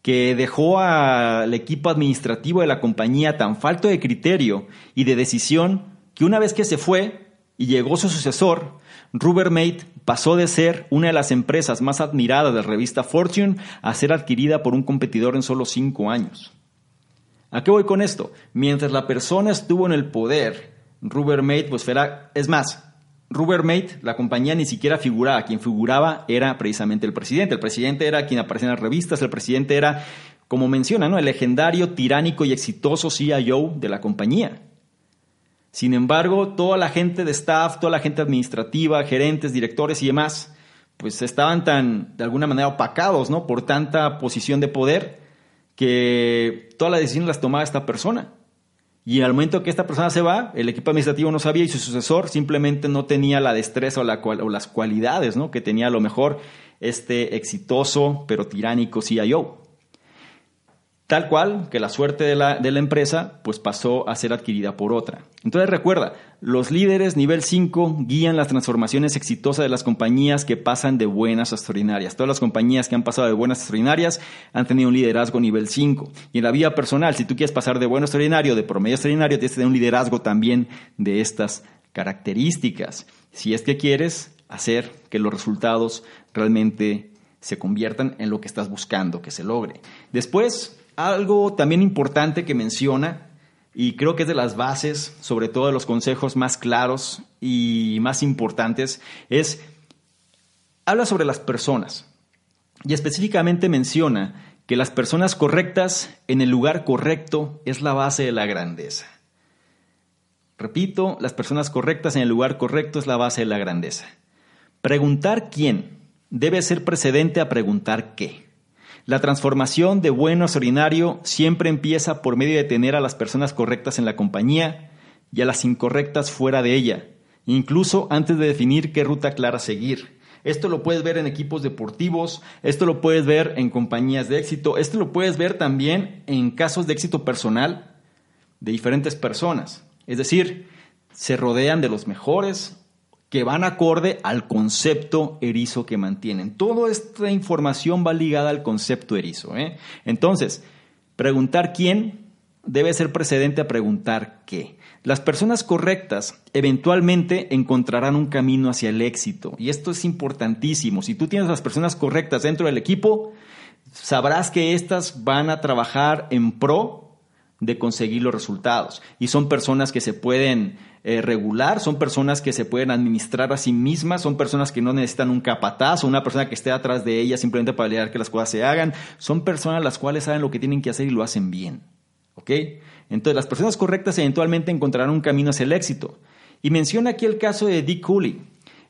que dejó al equipo administrativo de la compañía tan falto de criterio y de decisión que una vez que se fue y llegó su sucesor, Rubbermaid pasó de ser una de las empresas más admiradas de la revista Fortune a ser adquirida por un competidor en solo cinco años. ¿A qué voy con esto? Mientras la persona estuvo en el poder, Rubbermaid, pues era, es más, Rubbermaid, la compañía ni siquiera figuraba, quien figuraba era precisamente el presidente. El presidente era quien aparecía en las revistas, el presidente era, como menciona, ¿no? el legendario, tiránico y exitoso CIO de la compañía. Sin embargo, toda la gente de staff, toda la gente administrativa, gerentes, directores y demás, pues estaban tan, de alguna manera, opacados, ¿no? Por tanta posición de poder que todas las decisiones las tomaba esta persona. Y al momento que esta persona se va, el equipo administrativo no sabía y su sucesor simplemente no tenía la destreza o, o las cualidades ¿no? que tenía a lo mejor este exitoso pero tiránico CIO. Tal cual que la suerte de la, de la, empresa pues pasó a ser adquirida por otra. Entonces recuerda, los líderes nivel 5 guían las transformaciones exitosas de las compañías que pasan de buenas a extraordinarias. Todas las compañías que han pasado de buenas a extraordinarias han tenido un liderazgo nivel 5. Y en la vida personal, si tú quieres pasar de bueno a extraordinario, de promedio a extraordinario, tienes que tener un liderazgo también de estas características. Si es que quieres hacer que los resultados realmente se conviertan en lo que estás buscando, que se logre. Después, algo también importante que menciona, y creo que es de las bases, sobre todo de los consejos más claros y más importantes, es, habla sobre las personas. Y específicamente menciona que las personas correctas en el lugar correcto es la base de la grandeza. Repito, las personas correctas en el lugar correcto es la base de la grandeza. Preguntar quién debe ser precedente a preguntar qué. La transformación de bueno a extraordinario siempre empieza por medio de tener a las personas correctas en la compañía y a las incorrectas fuera de ella, incluso antes de definir qué ruta clara seguir. Esto lo puedes ver en equipos deportivos, esto lo puedes ver en compañías de éxito, esto lo puedes ver también en casos de éxito personal de diferentes personas. Es decir, se rodean de los mejores que van acorde al concepto erizo que mantienen. Toda esta información va ligada al concepto erizo. ¿eh? Entonces, preguntar quién debe ser precedente a preguntar qué. Las personas correctas eventualmente encontrarán un camino hacia el éxito. Y esto es importantísimo. Si tú tienes las personas correctas dentro del equipo, sabrás que éstas van a trabajar en pro de conseguir los resultados. Y son personas que se pueden eh, regular, son personas que se pueden administrar a sí mismas, son personas que no necesitan un capataz o una persona que esté atrás de ellas simplemente para lograr que las cosas se hagan, son personas las cuales saben lo que tienen que hacer y lo hacen bien. ¿Ok? Entonces las personas correctas eventualmente encontrarán un camino hacia el éxito. Y menciona aquí el caso de Dick Cooley,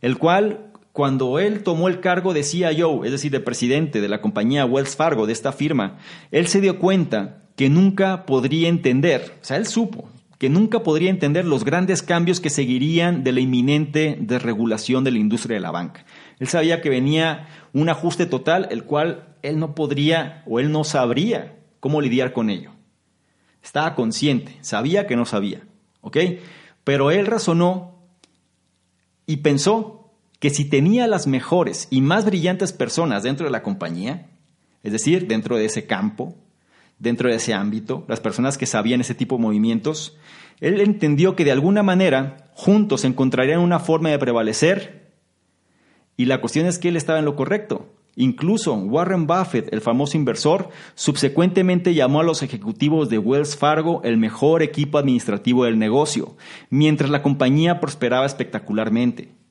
el cual cuando él tomó el cargo de CIO, es decir, de presidente de la compañía Wells Fargo, de esta firma, él se dio cuenta que nunca podría entender, o sea, él supo, que nunca podría entender los grandes cambios que seguirían de la inminente desregulación de la industria de la banca. Él sabía que venía un ajuste total, el cual él no podría o él no sabría cómo lidiar con ello. Estaba consciente, sabía que no sabía, ¿ok? Pero él razonó y pensó que si tenía las mejores y más brillantes personas dentro de la compañía, es decir, dentro de ese campo, dentro de ese ámbito, las personas que sabían ese tipo de movimientos, él entendió que de alguna manera juntos encontrarían una forma de prevalecer y la cuestión es que él estaba en lo correcto. Incluso Warren Buffett, el famoso inversor, subsecuentemente llamó a los ejecutivos de Wells Fargo el mejor equipo administrativo del negocio, mientras la compañía prosperaba espectacularmente.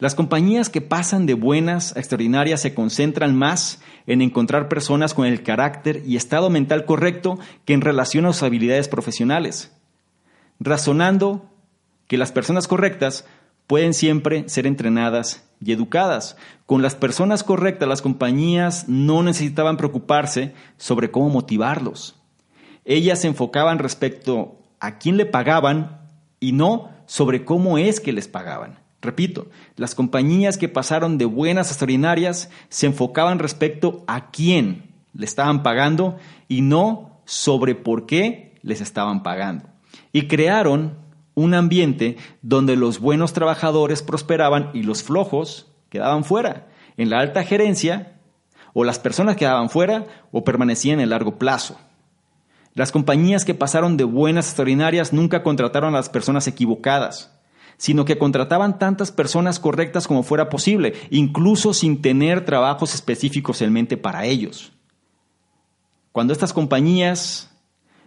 Las compañías que pasan de buenas a extraordinarias se concentran más en encontrar personas con el carácter y estado mental correcto que en relación a sus habilidades profesionales, razonando que las personas correctas pueden siempre ser entrenadas y educadas. Con las personas correctas las compañías no necesitaban preocuparse sobre cómo motivarlos. Ellas se enfocaban respecto a quién le pagaban y no sobre cómo es que les pagaban. Repito, las compañías que pasaron de buenas a extraordinarias se enfocaban respecto a quién le estaban pagando y no sobre por qué les estaban pagando. Y crearon un ambiente donde los buenos trabajadores prosperaban y los flojos quedaban fuera. en la alta gerencia, o las personas quedaban fuera o permanecían en largo plazo. Las compañías que pasaron de buenas a extraordinarias nunca contrataron a las personas equivocadas, sino que contrataban tantas personas correctas como fuera posible, incluso sin tener trabajos específicos en mente para ellos. Cuando estas compañías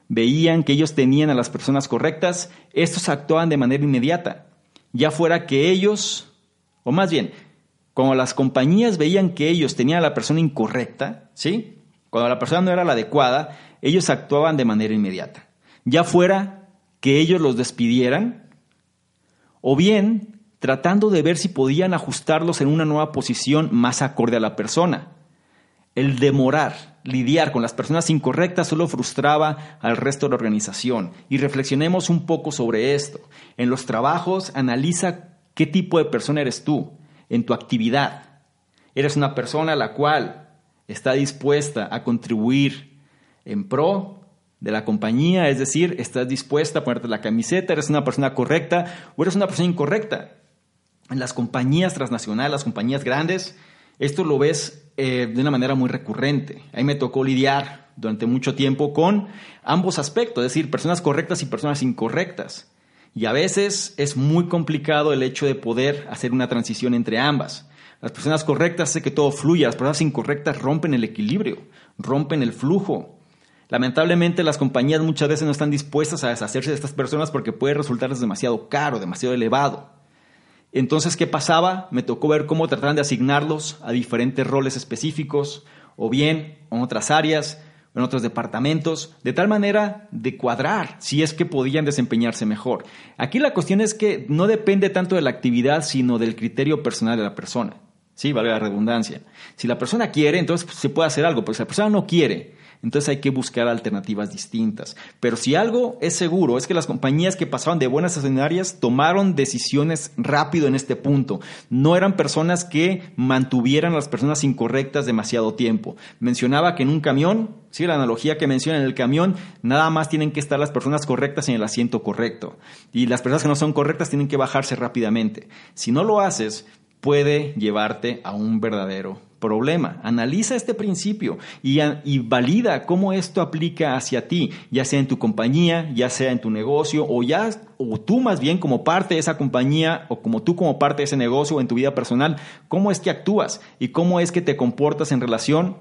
veían que ellos tenían a las personas correctas, estos actuaban de manera inmediata, ya fuera que ellos, o más bien, cuando las compañías veían que ellos tenían a la persona incorrecta, ¿sí? Cuando la persona no era la adecuada, ellos actuaban de manera inmediata. Ya fuera que ellos los despidieran, o bien tratando de ver si podían ajustarlos en una nueva posición más acorde a la persona. El demorar, lidiar con las personas incorrectas solo frustraba al resto de la organización. Y reflexionemos un poco sobre esto. En los trabajos, analiza qué tipo de persona eres tú en tu actividad. Eres una persona a la cual está dispuesta a contribuir en pro de la compañía, es decir, estás dispuesta a ponerte la camiseta, eres una persona correcta o eres una persona incorrecta. En las compañías transnacionales, las compañías grandes, esto lo ves eh, de una manera muy recurrente. Ahí me tocó lidiar durante mucho tiempo con ambos aspectos, es decir, personas correctas y personas incorrectas. Y a veces es muy complicado el hecho de poder hacer una transición entre ambas. Las personas correctas hacen que todo fluya, las personas incorrectas rompen el equilibrio, rompen el flujo. Lamentablemente las compañías muchas veces no están dispuestas a deshacerse de estas personas porque puede resultarles demasiado caro, demasiado elevado. Entonces, ¿qué pasaba? Me tocó ver cómo trataban de asignarlos a diferentes roles específicos o bien en otras áreas en otros departamentos, de tal manera de cuadrar si es que podían desempeñarse mejor. Aquí la cuestión es que no depende tanto de la actividad, sino del criterio personal de la persona. Sí, vale la redundancia. Si la persona quiere, entonces se puede hacer algo, pero si la persona no quiere, entonces hay que buscar alternativas distintas. Pero si algo es seguro, es que las compañías que pasaban de buenas escenarias tomaron decisiones rápido en este punto. No eran personas que mantuvieran a las personas incorrectas demasiado tiempo. Mencionaba que en un camión, sí, la analogía que menciona en el camión, nada más tienen que estar las personas correctas en el asiento correcto. Y las personas que no son correctas tienen que bajarse rápidamente. Si no lo haces, puede llevarte a un verdadero problema. Analiza este principio y, valida cómo esto aplica hacia ti, ya sea en tu compañía, ya sea en tu negocio, o ya, o tú más bien como parte de esa compañía, o como tú como parte de ese negocio o en tu vida personal, cómo es que actúas y cómo es que te comportas en relación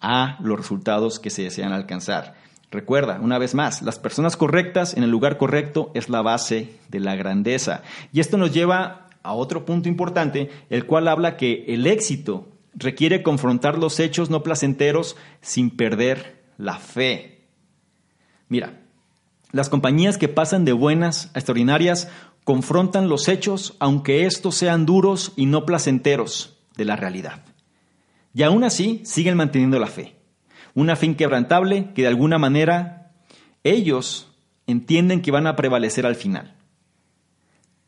a los resultados que se desean alcanzar. Recuerda, una vez más, las personas correctas en el lugar correcto es la base de la grandeza. Y esto nos lleva a otro punto importante, el cual habla que el éxito requiere confrontar los hechos no placenteros sin perder la fe. Mira, las compañías que pasan de buenas a extraordinarias confrontan los hechos aunque estos sean duros y no placenteros de la realidad. Y aún así siguen manteniendo la fe. Una fe inquebrantable que de alguna manera ellos entienden que van a prevalecer al final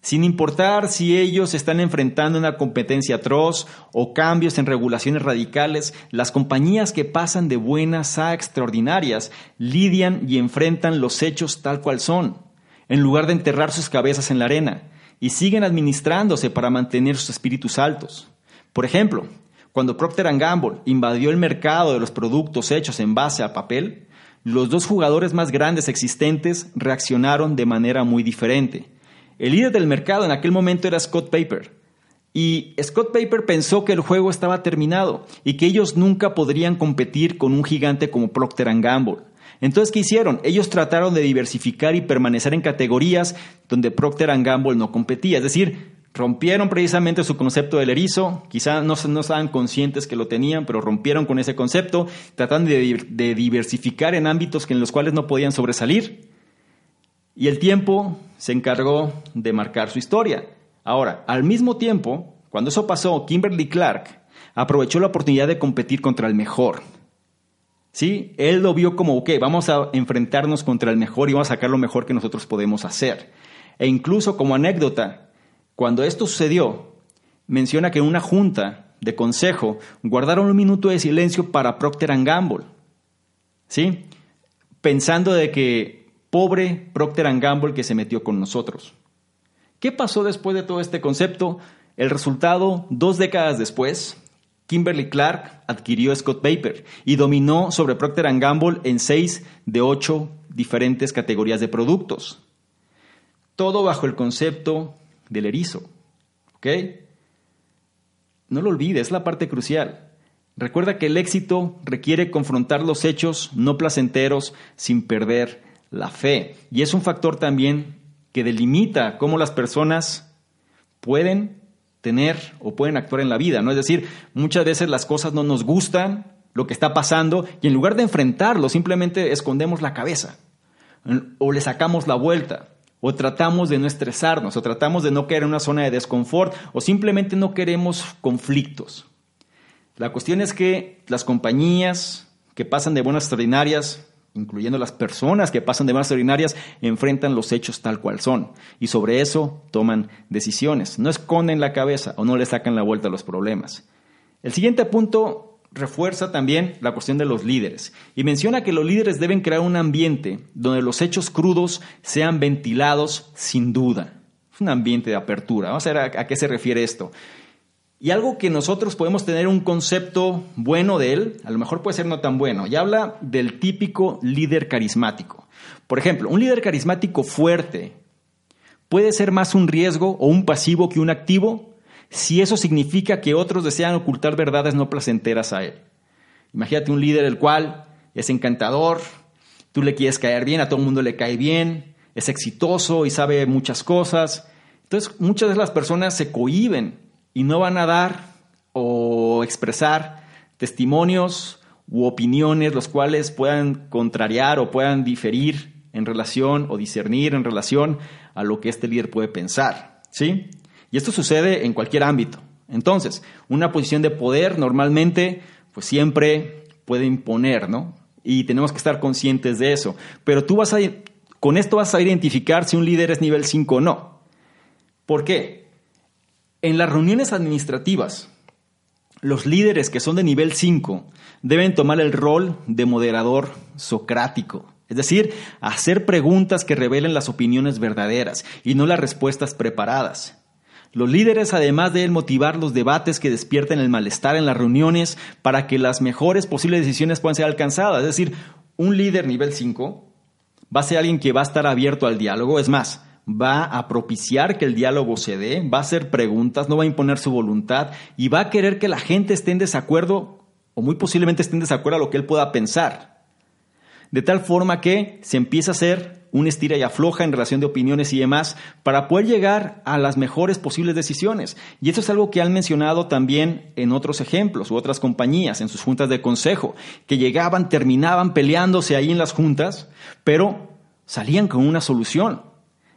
sin importar si ellos están enfrentando una competencia atroz o cambios en regulaciones radicales, las compañías que pasan de buenas a extraordinarias lidian y enfrentan los hechos tal cual son, en lugar de enterrar sus cabezas en la arena, y siguen administrándose para mantener sus espíritus altos. Por ejemplo, cuando Procter Gamble invadió el mercado de los productos hechos en base a papel, los dos jugadores más grandes existentes reaccionaron de manera muy diferente. El líder del mercado en aquel momento era Scott Paper. Y Scott Paper pensó que el juego estaba terminado y que ellos nunca podrían competir con un gigante como Procter Gamble. Entonces, ¿qué hicieron? Ellos trataron de diversificar y permanecer en categorías donde Procter Gamble no competía. Es decir, rompieron precisamente su concepto del erizo. Quizá no, no estaban conscientes que lo tenían, pero rompieron con ese concepto, tratando de, de diversificar en ámbitos en los cuales no podían sobresalir. Y el tiempo se encargó de marcar su historia. Ahora, al mismo tiempo, cuando eso pasó, Kimberly Clark aprovechó la oportunidad de competir contra el mejor. ¿Sí? Él lo vio como, ok, vamos a enfrentarnos contra el mejor y vamos a sacar lo mejor que nosotros podemos hacer. E incluso como anécdota, cuando esto sucedió, menciona que en una junta de consejo guardaron un minuto de silencio para Procter Gamble. ¿Sí? Pensando de que Pobre Procter Gamble que se metió con nosotros. ¿Qué pasó después de todo este concepto? El resultado, dos décadas después, Kimberly Clark adquirió Scott Paper y dominó sobre Procter Gamble en seis de ocho diferentes categorías de productos. Todo bajo el concepto del erizo. ¿Ok? No lo olvides, es la parte crucial. Recuerda que el éxito requiere confrontar los hechos no placenteros sin perder la fe. Y es un factor también que delimita cómo las personas pueden tener o pueden actuar en la vida, ¿no? Es decir, muchas veces las cosas no nos gustan, lo que está pasando, y en lugar de enfrentarlo, simplemente escondemos la cabeza, o le sacamos la vuelta, o tratamos de no estresarnos, o tratamos de no caer en una zona de desconfort, o simplemente no queremos conflictos. La cuestión es que las compañías que pasan de buenas extraordinarias incluyendo las personas que pasan de más ordinarias, enfrentan los hechos tal cual son y sobre eso toman decisiones. No esconden la cabeza o no le sacan la vuelta a los problemas. El siguiente punto refuerza también la cuestión de los líderes y menciona que los líderes deben crear un ambiente donde los hechos crudos sean ventilados sin duda. Un ambiente de apertura. Vamos a ver a, qué se refiere esto. Y algo que nosotros podemos tener un concepto bueno de él, a lo mejor puede ser no tan bueno, y habla del típico líder carismático. Por ejemplo, un líder carismático fuerte puede ser más un riesgo o un pasivo que un activo si eso significa que otros desean ocultar verdades no placenteras a él. Imagínate un líder el cual es encantador, tú le quieres caer bien, a todo el mundo le cae bien, es exitoso y sabe muchas cosas. Entonces muchas de las personas se cohiben y no van a dar o expresar testimonios u opiniones los cuales puedan contrariar o puedan diferir en relación o discernir en relación a lo que este líder puede pensar, ¿sí? Y esto sucede en cualquier ámbito. Entonces, una posición de poder normalmente pues siempre puede imponer, ¿no? Y tenemos que estar conscientes de eso. Pero tú vas a con esto vas a identificar si un líder es nivel 5 o no. ¿Por qué? En las reuniones administrativas, los líderes que son de nivel 5 deben tomar el rol de moderador socrático, es decir, hacer preguntas que revelen las opiniones verdaderas y no las respuestas preparadas. Los líderes además deben motivar los debates que despierten el malestar en las reuniones para que las mejores posibles decisiones puedan ser alcanzadas. Es decir, un líder nivel 5 va a ser alguien que va a estar abierto al diálogo. Es más, va a propiciar que el diálogo se dé, va a hacer preguntas, no va a imponer su voluntad y va a querer que la gente esté en desacuerdo o muy posiblemente esté en desacuerdo a lo que él pueda pensar. De tal forma que se empieza a hacer un estira y afloja en relación de opiniones y demás para poder llegar a las mejores posibles decisiones. Y eso es algo que han mencionado también en otros ejemplos u otras compañías, en sus juntas de consejo, que llegaban, terminaban peleándose ahí en las juntas, pero salían con una solución.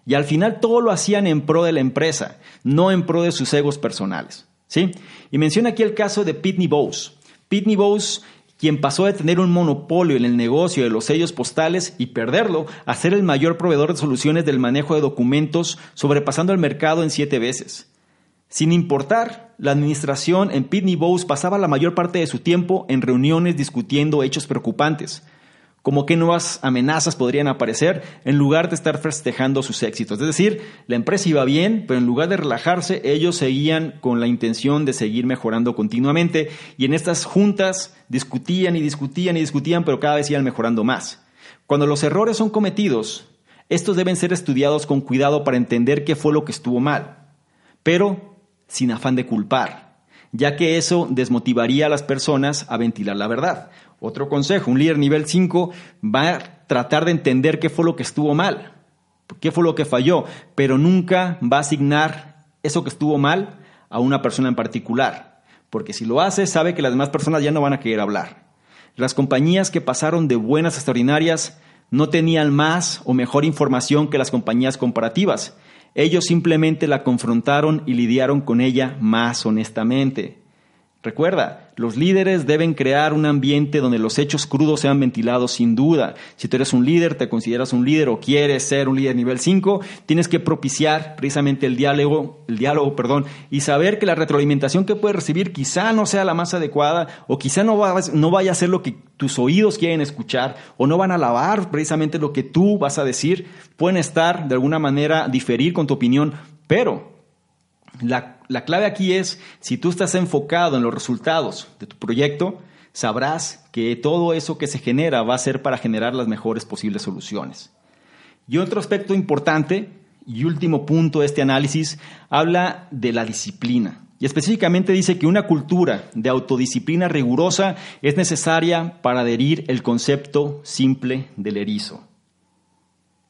Y al final todo lo hacían en pro de la empresa, no en pro de sus egos personales. ¿sí? Y menciona aquí el caso de Pitney Bowes. Pitney Bowes, quien pasó de tener un monopolio en el negocio de los sellos postales y perderlo a ser el mayor proveedor de soluciones del manejo de documentos, sobrepasando el mercado en siete veces. Sin importar, la administración en Pitney Bowes pasaba la mayor parte de su tiempo en reuniones discutiendo hechos preocupantes como qué nuevas amenazas podrían aparecer en lugar de estar festejando sus éxitos. Es decir, la empresa iba bien, pero en lugar de relajarse, ellos seguían con la intención de seguir mejorando continuamente y en estas juntas discutían y discutían y discutían, pero cada vez iban mejorando más. Cuando los errores son cometidos, estos deben ser estudiados con cuidado para entender qué fue lo que estuvo mal, pero sin afán de culpar, ya que eso desmotivaría a las personas a ventilar la verdad. Otro consejo, un líder nivel 5 va a tratar de entender qué fue lo que estuvo mal, qué fue lo que falló, pero nunca va a asignar eso que estuvo mal a una persona en particular, porque si lo hace sabe que las demás personas ya no van a querer hablar. Las compañías que pasaron de buenas a extraordinarias no tenían más o mejor información que las compañías comparativas. Ellos simplemente la confrontaron y lidiaron con ella más honestamente. Recuerda, los líderes deben crear un ambiente donde los hechos crudos sean ventilados sin duda. Si tú eres un líder, te consideras un líder o quieres ser un líder nivel 5, tienes que propiciar precisamente el diálogo, el diálogo, perdón, y saber que la retroalimentación que puedes recibir quizá no sea la más adecuada o quizá no, vaya a ser lo que tus oídos quieren escuchar o no van a alabar precisamente lo que tú vas a decir. Pueden estar de alguna manera diferir con tu opinión, pero la la clave aquí es, si tú estás enfocado en los resultados de tu proyecto, sabrás que todo eso que se genera va a ser para generar las mejores posibles soluciones. Y otro aspecto importante y último punto de este análisis habla de la disciplina. Y específicamente dice que una cultura de autodisciplina rigurosa es necesaria para adherir el concepto simple del erizo.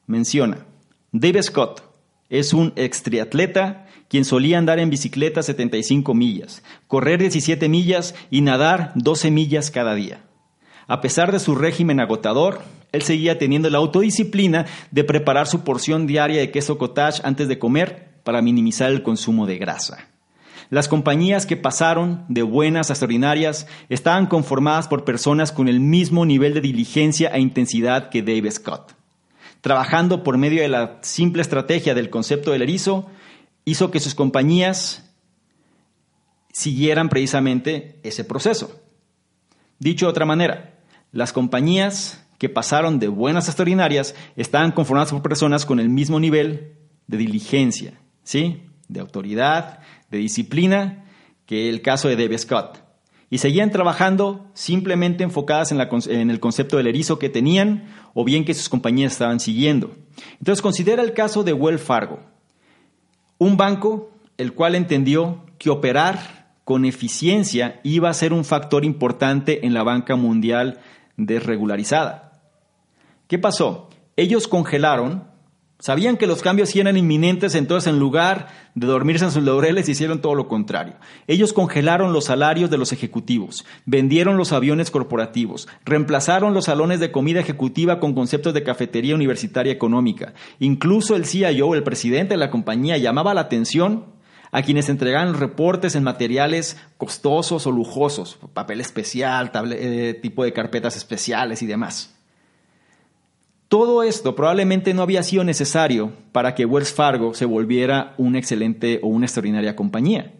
Menciona, David Scott es un ex triatleta quien solía andar en bicicleta 75 millas, correr 17 millas y nadar 12 millas cada día. A pesar de su régimen agotador, él seguía teniendo la autodisciplina de preparar su porción diaria de queso cottage antes de comer para minimizar el consumo de grasa. Las compañías que pasaron de buenas a extraordinarias estaban conformadas por personas con el mismo nivel de diligencia e intensidad que Dave Scott. Trabajando por medio de la simple estrategia del concepto del erizo, hizo que sus compañías siguieran precisamente ese proceso. Dicho de otra manera, las compañías que pasaron de buenas a extraordinarias estaban conformadas por personas con el mismo nivel de diligencia, ¿sí? de autoridad, de disciplina que el caso de David Scott. Y seguían trabajando simplemente enfocadas en, en, el concepto del erizo que tenían o bien que sus compañías estaban siguiendo. Entonces considera el caso de Wells Fargo, un banco el cual entendió que operar con eficiencia iba a ser un factor importante en la banca mundial desregularizada. ¿Qué pasó? Ellos congelaron, sabían que los cambios eran inminentes, entonces en lugar de dormirse en sus laureles hicieron todo lo contrario. Ellos congelaron los salarios de los ejecutivos, vendieron los aviones corporativos, reemplazaron los salones de comida ejecutiva con conceptos de cafetería universitaria económica. Incluso el CIO, el presidente de la compañía, llamaba la atención a quienes entregaban reportes en materiales costosos o lujosos, papel especial, eh, tipo de carpetas especiales y demás. Todo esto probablemente no había sido necesario para que Wells Fargo se volviera una excelente o una extraordinaria compañía.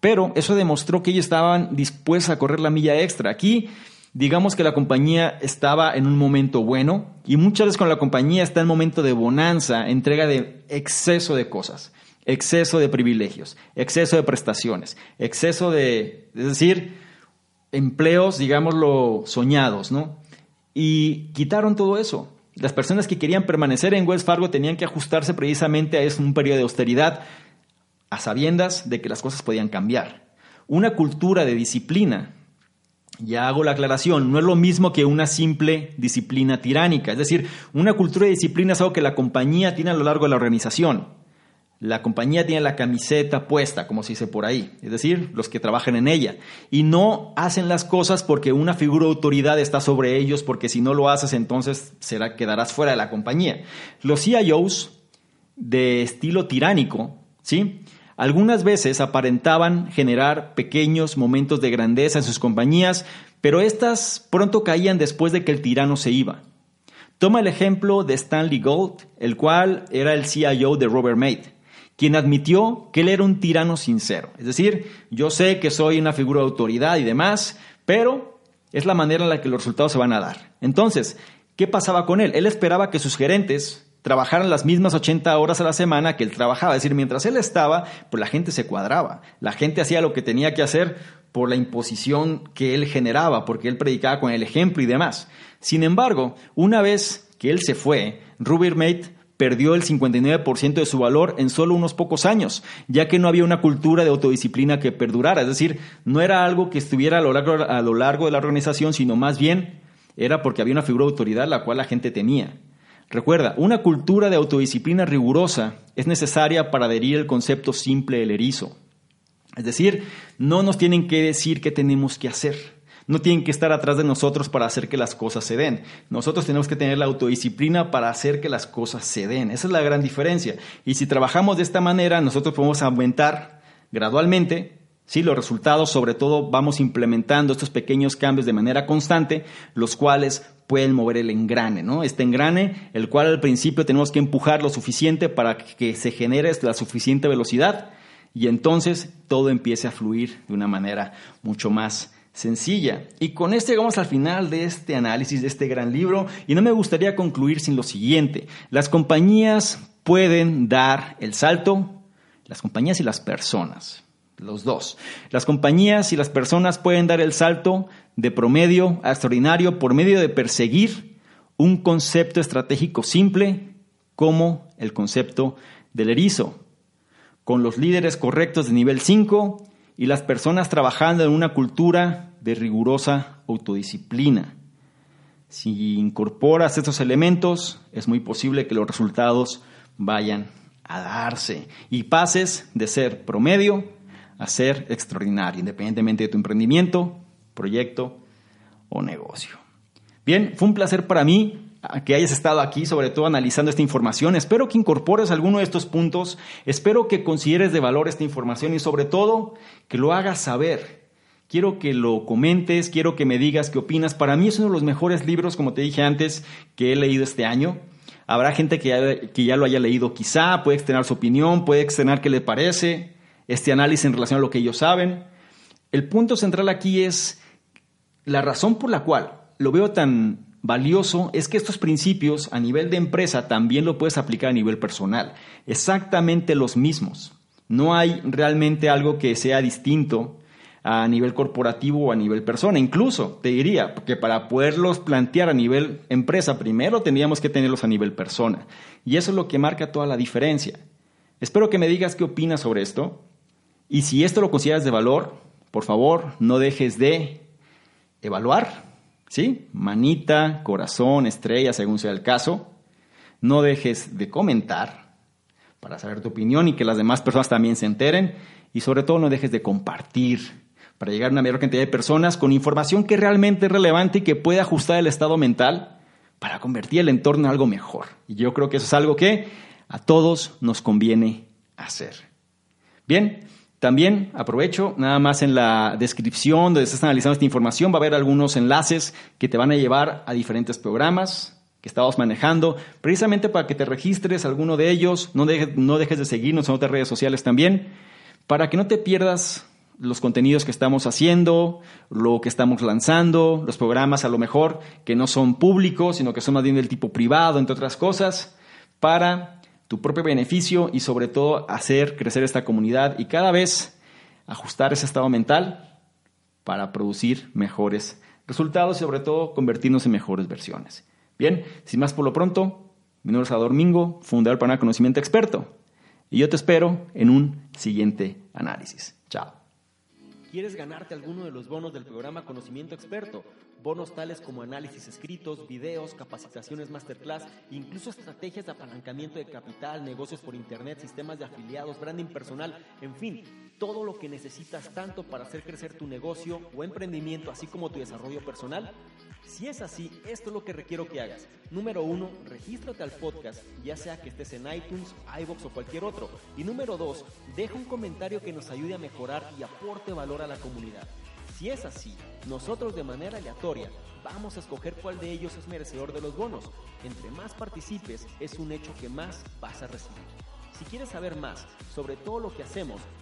Pero eso demostró que ellos estaban dispuestos a correr la milla extra. Aquí, digamos que la compañía estaba en un momento bueno y muchas veces cuando la compañía está en momento de bonanza, entrega de exceso de cosas exceso de privilegios, exceso de prestaciones, exceso de, es decir, empleos, digámoslo, soñados, ¿no? Y quitaron todo eso. Las personas que querían permanecer en Wells Fargo tenían que ajustarse precisamente a un periodo de austeridad, a sabiendas de que las cosas podían cambiar. Una cultura de disciplina, ya hago la aclaración, no es lo mismo que una simple disciplina tiránica. Es decir, una cultura de disciplina es algo que la compañía tiene a lo largo de la organización la compañía tiene la camiseta puesta, como se dice por ahí, es decir, los que trabajan en ella, y no hacen las cosas porque una figura de autoridad está sobre ellos, porque si no lo haces entonces será, quedarás fuera de la compañía. Los CIOs de estilo tiránico, ¿sí? Algunas veces aparentaban generar pequeños momentos de grandeza en sus compañías, pero estas pronto caían después de que el tirano se iba. Toma el ejemplo de Stanley Gold, el cual era el CIO de Robert Made quien admitió que él era un tirano sincero. Es decir, yo sé que soy una figura de autoridad y demás, pero es la manera en la que los resultados se van a dar. Entonces, ¿qué pasaba con él? Él esperaba que sus gerentes trabajaran las mismas 80 horas a la semana que él trabajaba. Es decir, mientras él estaba, pues la gente se cuadraba. La gente hacía lo que tenía que hacer por la imposición que él generaba, porque él predicaba con el ejemplo y demás. Sin embargo, una vez que él se fue, Mate perdió el 59% de su valor en solo unos pocos años, ya que no había una cultura de autodisciplina que perdurara. Es decir, no era algo que estuviera a lo largo, de la organización, sino más bien era porque había una figura de autoridad la cual la gente tenía. Recuerda, una cultura de autodisciplina rigurosa es necesaria para adherir el concepto simple del erizo. Es decir, no nos tienen que decir qué tenemos que hacer. No tienen que estar atrás de nosotros para hacer que las cosas se den. Nosotros tenemos que tener la autodisciplina para hacer que las cosas se den. Esa es la gran diferencia. Y si trabajamos de esta manera, nosotros podemos aumentar gradualmente ¿sí? los resultados. Sobre todo vamos implementando estos pequeños cambios de manera constante, los cuales pueden mover el engrane, ¿no? Este engrane, el cual al principio tenemos que empujar lo suficiente para que se genere la suficiente velocidad y entonces todo empiece a fluir de una manera mucho más sencilla. Y con esto llegamos al final de este análisis de este gran libro y no me gustaría concluir sin lo siguiente. Las compañías pueden dar el salto, las compañías y las personas. los dos. Las compañías y las personas pueden dar el salto de promedio a extraordinario por medio de perseguir un concepto estratégico simple como el concepto del erizo, con los líderes correctos de nivel 5 y las personas trabajando en una cultura de rigurosa autodisciplina. Si incorporas estos elementos, es muy posible que los resultados vayan a darse y pases de ser promedio a ser extraordinario, independientemente de tu emprendimiento, proyecto o negocio. Bien, fue un placer para mí que hayas estado aquí, sobre todo analizando esta información. Espero que incorpores alguno de estos puntos, espero que consideres de valor esta información y sobre todo que lo hagas saber. Quiero que lo comentes, quiero que me digas qué opinas. Para mí es uno de los mejores libros, como te dije antes, que he leído este año. Habrá gente que ya, que ya lo haya leído quizá, puede externar su opinión, puede externar qué le parece, este análisis en relación a lo que ellos saben. El punto central aquí es la razón por la cual lo veo tan valioso es que estos principios a nivel de empresa también lo puedes aplicar a nivel personal. Exactamente los mismos. No hay realmente algo que sea distinto a nivel corporativo o a nivel persona. Incluso te diría que para poderlos plantear a nivel empresa, primero tendríamos que tenerlos a nivel persona. Y eso es lo que marca toda la diferencia. Espero que me digas qué opinas sobre esto. Y si esto lo consideras de valor, por favor, no dejes de evaluar ¿sí? Manita, corazón, estrella, según sea el caso. No dejes de comentar para saber tu opinión y que las demás personas también se enteren. Y sobre todo no dejes de compartir para llegar a una mayor cantidad de personas con información que realmente es relevante y que puede ajustar el estado mental para convertir el entorno en algo mejor. Y yo creo que eso es algo que a todos nos conviene hacer. Bien, también aprovecho, nada más en la descripción donde estás analizando esta información va a haber algunos enlaces que te van a llevar a diferentes programas que estamos manejando, precisamente para que te registres alguno de ellos, no, no dejes de seguirnos en otras redes sociales también, para que no te pierdas los contenidos que estamos haciendo, lo que estamos lanzando, los programas a lo mejor que no son públicos, sino que son más bien del tipo privado, entre otras cosas, para tu propio beneficio y sobre todo hacer crecer esta comunidad y cada vez ajustar ese estado mental para producir mejores resultados y sobre todo convertirnos en mejores versiones. Bien, sin más por lo pronto, mi nombre es Ador Mingo, fundador para Conocimiento Experto, y yo te espero en un siguiente análisis. Chao. ¿Quieres ganarte alguno de los bonos del programa Conocimiento Experto? Bonos tales como análisis escritos, videos, capacitaciones masterclass, incluso estrategias de apalancamiento de capital, negocios por internet, sistemas de afiliados, branding personal, en fin, todo lo que necesitas tanto para hacer crecer tu negocio o emprendimiento, así como tu desarrollo personal. Si es así, esto es lo que requiero que hagas. Número uno, regístrate al podcast, ya sea que estés en iTunes, iBox o cualquier otro. Y número dos, deja un comentario que nos ayude a mejorar y aporte valor a la comunidad. Si es así, nosotros de manera aleatoria vamos a escoger cuál de ellos es merecedor de los bonos. Entre más participes, es un hecho que más vas a recibir. Si quieres saber más sobre todo lo que hacemos,